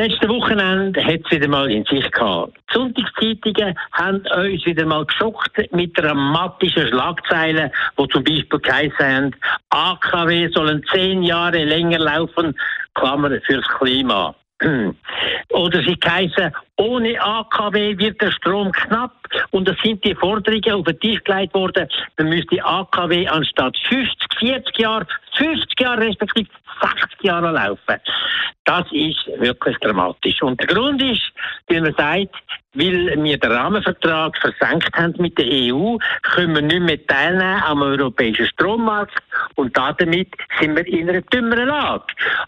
Das letzte Wochenende hat es wieder mal in sich gehabt. Die Sonntagszeitungen haben uns wieder mal geschockt mit dramatischen Schlagzeilen, wo zum Beispiel geheißen AKW sollen zehn Jahre länger laufen, Klammer fürs Klima. Oder sie heißen, ohne AKW wird der Strom knapp. Und das sind die Forderungen auf den Tisch gelegt worden. Man müsste AKW anstatt 50, 40 Jahre, 50 Jahre respektive 60 Jahre laufen. Das ist wirklich dramatisch. Und der Grund ist, wie man sagt, weil wir den Rahmenvertrag versenkt haben mit der EU, können wir nicht mehr teilnehmen am europäischen Strommarkt und damit sind wir in einer dümmeren Lage.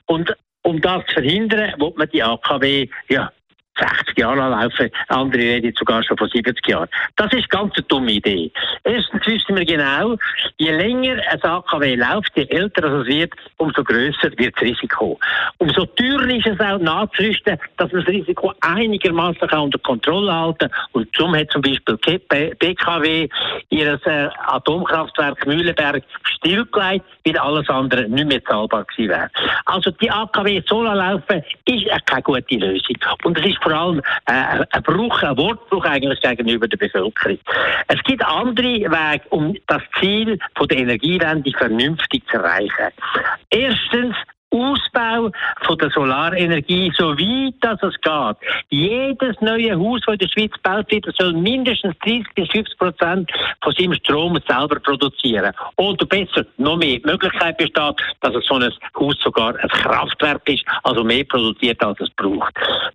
Und um das zu verhindern, wird man die AKW ja, 60 Jahre lang laufen, andere reden sogar schon von 70 Jahren. Das ist ganz eine dumme Idee. Erstens wissen wir genau, je länger ein AKW läuft, je älter es wird, umso grösser wird das Risiko. Umso teurer ist es auch nachzurüsten, dass man das Risiko einigermaßen unter Kontrolle halten kann. Und darum hat zum Beispiel BKW ihr äh, Atomkraftwerk Mühlenberg stillgelegt, weil alles andere nicht mehr zahlbar gewesen wäre. Also die AKW so laufen, ist keine gute Lösung. Und es ist vor allem äh, ein Bruch, ein Wortbruch eigentlich gegenüber der Bevölkerung. Es gibt andere Wege, um das Ziel von der Energiewende vernünftig zu erreichen. Erstens Ausbau von der Solarenergie, so weit dass es geht. Jedes neue Haus, das in der Schweiz gebaut wird, soll mindestens 30 bis 50 Prozent von seinem Strom selber produzieren. Oder besser, noch mehr. Die Möglichkeit besteht, dass so ein Haus sogar ein Kraftwerk ist, also mehr produziert, als es braucht.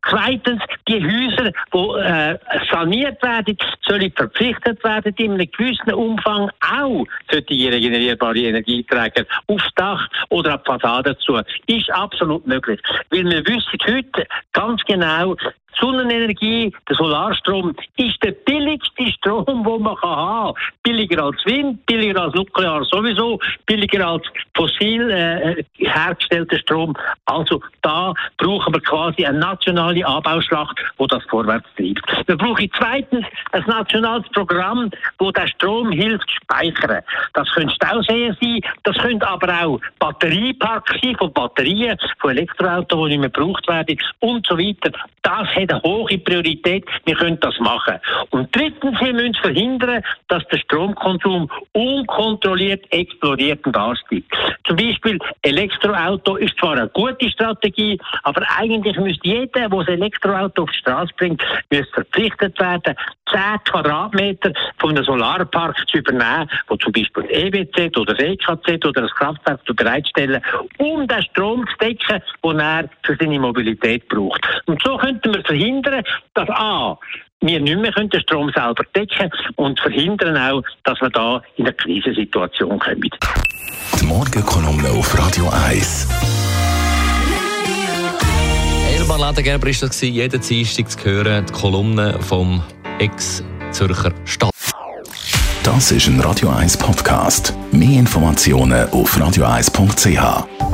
Zweitens, die Häuser, die äh, saniert werden, sollen verpflichtet werden, in einem gewissen Umfang auch solche regenerierbare Energieträger aufs Dach oder auf die Fassade zu ist absolut möglich. Weil wir wissen heute ganz genau, Sonnenenergie, der Solarstrom, ist der billigste Strom, den man haben kann. Billiger als Wind, billiger als Nuklear sowieso, billiger als fossil äh, hergestellter Strom. Also da brauchen wir quasi eine nationale Anbauschlacht, wo das vorwärts treibt. Wir brauchen zweitens ein nationales Programm, wo der Strom hilft speichern. Das können Stauseen sein, das können aber auch Batterieparks sein von Batterien, von Elektroautos, die nicht mehr gebraucht werden und so weiter. Das hat eine hohe Priorität. Wir können das machen. Und drittens, wir müssen verhindern, dass der Stromkonsum unkontrolliert explodiert und ansteigt. Zum Beispiel Elektroauto ist zwar eine gute Strategie, aber eigentlich müsste jeder, der ein Elektroauto auf die Straße bringt, müsste verpflichtet werden, 10 Quadratmeter von einem Solarpark zu übernehmen, wo zum Beispiel das EWZ oder das EKZ oder das Kraftwerk zu bereitstellen, um den Strom zu decken, den er für seine Mobilität braucht. Und so könnten wir verhindern, dass A, wir nicht mehr den Strom selber decken und verhindern auch, dass wir da in eine Krisensituation kommen. Die Morgenkolumne auf Radio 1. Elmar Ladengerber ist das jeden Dienstag zu hören, die Kolumne vom Ex-Zürcher Stadt. Das ist ein Radio 1 Podcast. Mehr Informationen auf radio1.ch.